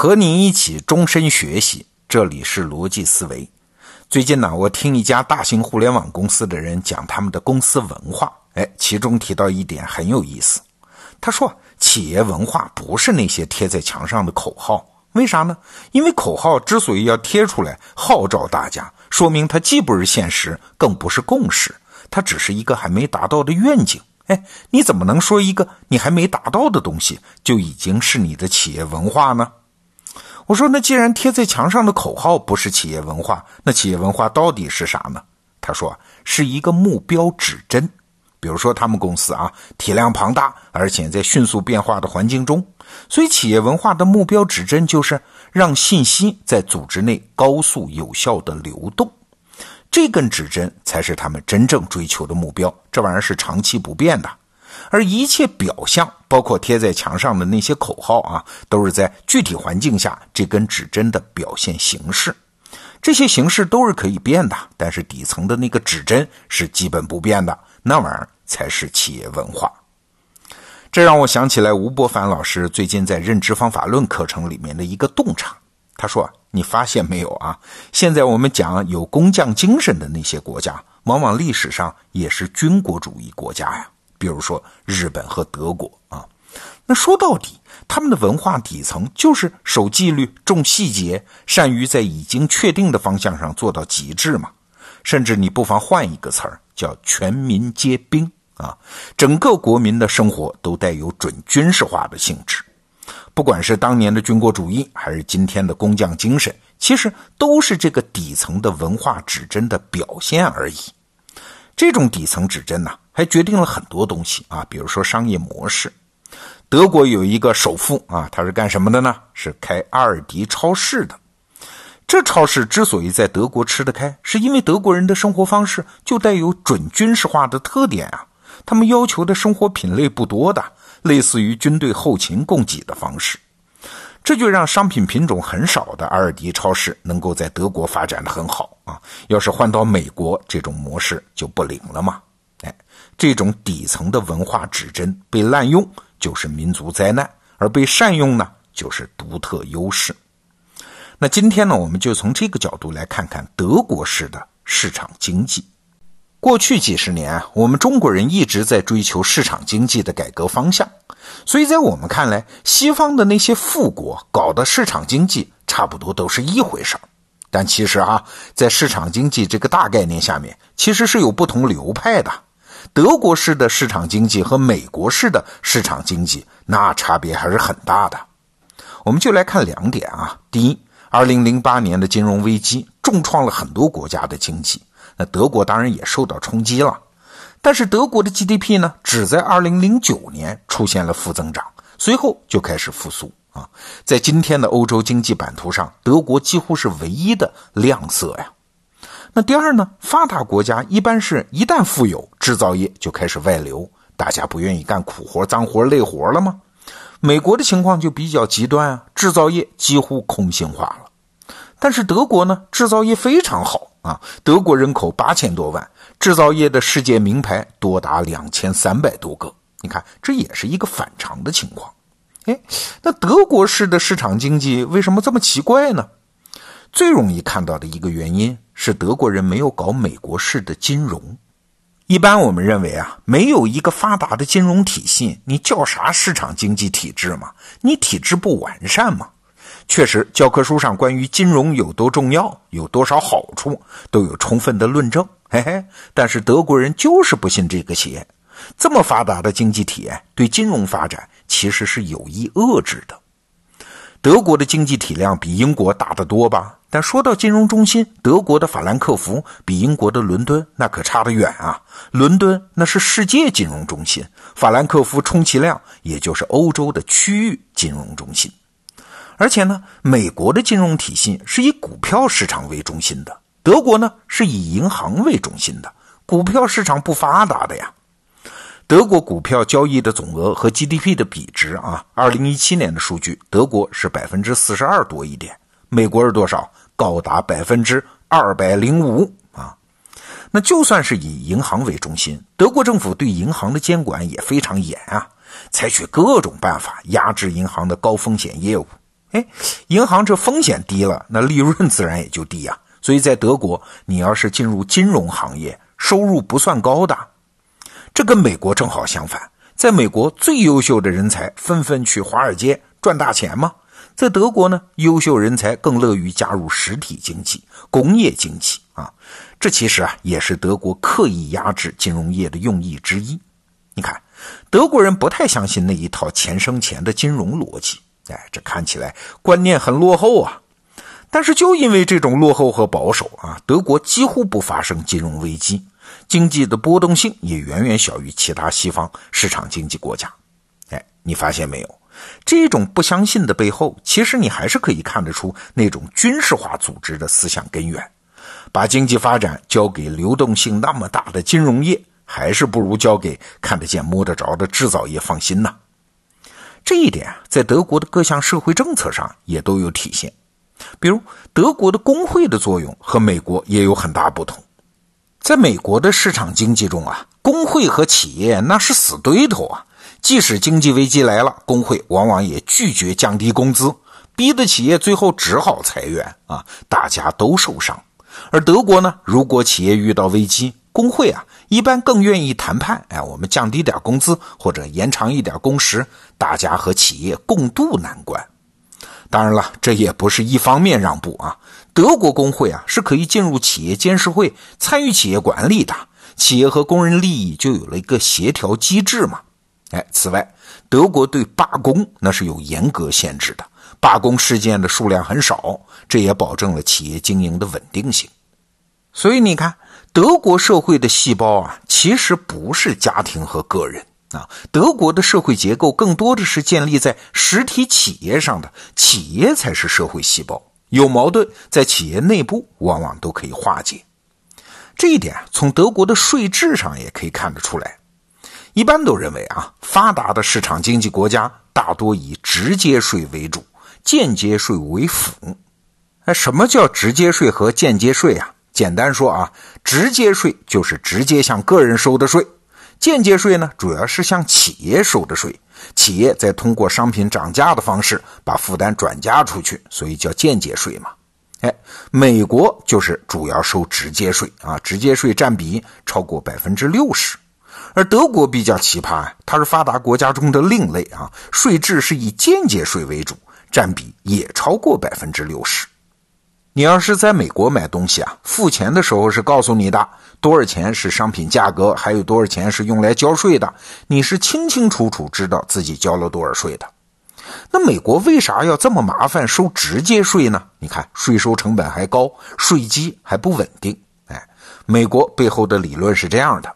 和您一起终身学习，这里是逻辑思维。最近呢，我听一家大型互联网公司的人讲他们的公司文化，哎，其中提到一点很有意思。他说，企业文化不是那些贴在墙上的口号，为啥呢？因为口号之所以要贴出来号召大家，说明它既不是现实，更不是共识，它只是一个还没达到的愿景。哎，你怎么能说一个你还没达到的东西就已经是你的企业文化呢？我说，那既然贴在墙上的口号不是企业文化，那企业文化到底是啥呢？他说，是一个目标指针。比如说，他们公司啊，体量庞大，而且在迅速变化的环境中，所以企业文化的目标指针就是让信息在组织内高速有效的流动。这根指针才是他们真正追求的目标，这玩意儿是长期不变的。而一切表象，包括贴在墙上的那些口号啊，都是在具体环境下这根指针的表现形式。这些形式都是可以变的，但是底层的那个指针是基本不变的。那玩意儿才是企业文化。这让我想起来吴伯凡老师最近在认知方法论课程里面的一个洞察。他说：“你发现没有啊？现在我们讲有工匠精神的那些国家，往往历史上也是军国主义国家呀。比如说日本和德国啊。那说到底，他们的文化底层就是守纪律、重细节、善于在已经确定的方向上做到极致嘛。甚至你不妨换一个词儿，叫全民皆兵啊。整个国民的生活都带有准军事化的性质。”不管是当年的军国主义，还是今天的工匠精神，其实都是这个底层的文化指针的表现而已。这种底层指针呢，还决定了很多东西啊，比如说商业模式。德国有一个首富啊，他是干什么的呢？是开阿尔迪超市的。这超市之所以在德国吃得开，是因为德国人的生活方式就带有准军事化的特点啊。他们要求的生活品类不多的。类似于军队后勤供给的方式，这就让商品品种很少的阿尔迪超市能够在德国发展的很好啊。要是换到美国，这种模式就不灵了嘛。哎，这种底层的文化指针被滥用就是民族灾难，而被善用呢就是独特优势。那今天呢，我们就从这个角度来看看德国式的市场经济。过去几十年，我们中国人一直在追求市场经济的改革方向，所以在我们看来，西方的那些富国搞的市场经济差不多都是一回事儿。但其实啊，在市场经济这个大概念下面，其实是有不同流派的。德国式的市场经济和美国式的市场经济，那差别还是很大的。我们就来看两点啊。第一，二零零八年的金融危机重创了很多国家的经济。那德国当然也受到冲击了，但是德国的 GDP 呢，只在2009年出现了负增长，随后就开始复苏啊。在今天的欧洲经济版图上，德国几乎是唯一的亮色呀。那第二呢，发达国家一般是一旦富有，制造业就开始外流，大家不愿意干苦活、脏活、累活了吗？美国的情况就比较极端啊，制造业几乎空心化了。但是德国呢，制造业非常好啊。德国人口八千多万，制造业的世界名牌多达两千三百多个。你看，这也是一个反常的情况。哎，那德国式的市场经济为什么这么奇怪呢？最容易看到的一个原因是德国人没有搞美国式的金融。一般我们认为啊，没有一个发达的金融体系，你叫啥市场经济体制嘛？你体制不完善嘛？确实，教科书上关于金融有多重要、有多少好处，都有充分的论证。嘿嘿，但是德国人就是不信这个邪。这么发达的经济体，对金融发展其实是有意遏制的。德国的经济体量比英国大得多吧？但说到金融中心，德国的法兰克福比英国的伦敦那可差得远啊！伦敦那是世界金融中心，法兰克福充其量也就是欧洲的区域金融中心。而且呢，美国的金融体系是以股票市场为中心的，德国呢是以银行为中心的，股票市场不发达的呀。德国股票交易的总额和 GDP 的比值啊，二零一七年的数据，德国是百分之四十二多一点，美国是多少？高达百分之二百零五啊。那就算是以银行为中心，德国政府对银行的监管也非常严啊。采取各种办法压制银行的高风险业务，哎，银行这风险低了，那利润自然也就低呀。所以在德国，你要是进入金融行业，收入不算高的。这跟美国正好相反，在美国最优秀的人才纷纷去华尔街赚大钱嘛，在德国呢，优秀人才更乐于加入实体经济、工业经济啊。这其实啊，也是德国刻意压制金融业的用意之一。你看，德国人不太相信那一套钱生钱的金融逻辑，哎，这看起来观念很落后啊。但是就因为这种落后和保守啊，德国几乎不发生金融危机。经济的波动性也远远小于其他西方市场经济国家。哎，你发现没有？这种不相信的背后，其实你还是可以看得出那种军事化组织的思想根源。把经济发展交给流动性那么大的金融业，还是不如交给看得见摸得着的制造业放心呐。这一点在德国的各项社会政策上也都有体现。比如，德国的工会的作用和美国也有很大不同。在美国的市场经济中啊，工会和企业那是死对头啊。即使经济危机来了，工会往往也拒绝降低工资，逼得企业最后只好裁员啊，大家都受伤。而德国呢，如果企业遇到危机，工会啊一般更愿意谈判，哎，我们降低点工资或者延长一点工时，大家和企业共度难关。当然了，这也不是一方面让步啊。德国工会啊是可以进入企业监事会参与企业管理的，企业和工人利益就有了一个协调机制嘛。哎，此外，德国对罢工那是有严格限制的，罢工事件的数量很少，这也保证了企业经营的稳定性。所以你看，德国社会的细胞啊，其实不是家庭和个人啊，德国的社会结构更多的是建立在实体企业上的，企业才是社会细胞。有矛盾，在企业内部往往都可以化解。这一点从德国的税制上也可以看得出来。一般都认为啊，发达的市场经济国家大多以直接税为主，间接税为辅。那什么叫直接税和间接税啊？简单说啊，直接税就是直接向个人收的税，间接税呢，主要是向企业收的税。企业再通过商品涨价的方式把负担转嫁出去，所以叫间接税嘛。哎，美国就是主要收直接税啊，直接税占比超过百分之六十。而德国比较奇葩，它是发达国家中的另类啊，税制是以间接税为主，占比也超过百分之六十。你要是在美国买东西啊，付钱的时候是告诉你的多少钱是商品价格，还有多少钱是用来交税的，你是清清楚楚知道自己交了多少税的。那美国为啥要这么麻烦收直接税呢？你看税收成本还高，税基还不稳定。哎，美国背后的理论是这样的。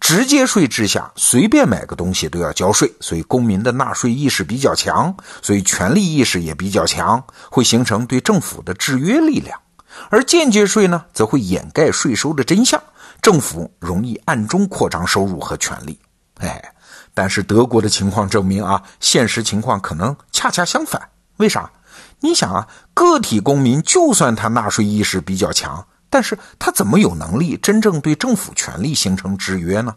直接税之下，随便买个东西都要交税，所以公民的纳税意识比较强，所以权利意识也比较强，会形成对政府的制约力量。而间接税呢，则会掩盖税收的真相，政府容易暗中扩张收入和权利。哎，但是德国的情况证明啊，现实情况可能恰恰相反。为啥？你想啊，个体公民就算他纳税意识比较强。但是他怎么有能力真正对政府权力形成制约呢？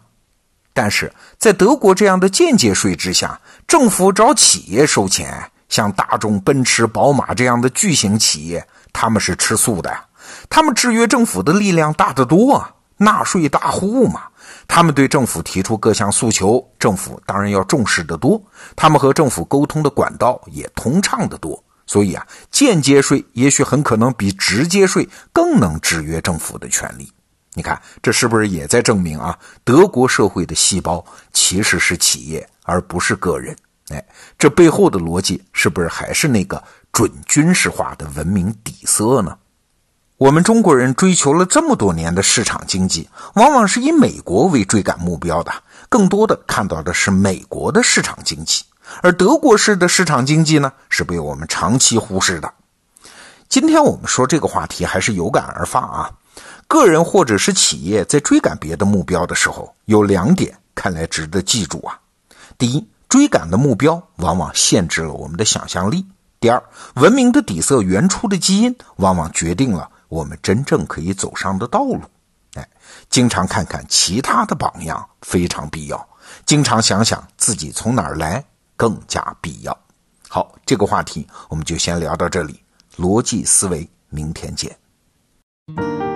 但是在德国这样的间接税之下，政府找企业收钱，像大众、奔驰、宝马这样的巨型企业，他们是吃素的呀。他们制约政府的力量大得多啊，纳税大户嘛。他们对政府提出各项诉求，政府当然要重视得多。他们和政府沟通的管道也通畅得多。所以啊，间接税也许很可能比直接税更能制约政府的权利。你看，这是不是也在证明啊，德国社会的细胞其实是企业，而不是个人？哎，这背后的逻辑是不是还是那个准军事化的文明底色呢？我们中国人追求了这么多年的市场经济，往往是以美国为追赶目标的，更多的看到的是美国的市场经济。而德国式的市场经济呢，是被我们长期忽视的。今天我们说这个话题还是有感而发啊。个人或者是企业在追赶别的目标的时候，有两点看来值得记住啊。第一，追赶的目标往往限制了我们的想象力；第二，文明的底色、原初的基因，往往决定了我们真正可以走上的道路。哎，经常看看其他的榜样非常必要，经常想想自己从哪儿来。更加必要。好，这个话题我们就先聊到这里。逻辑思维，明天见。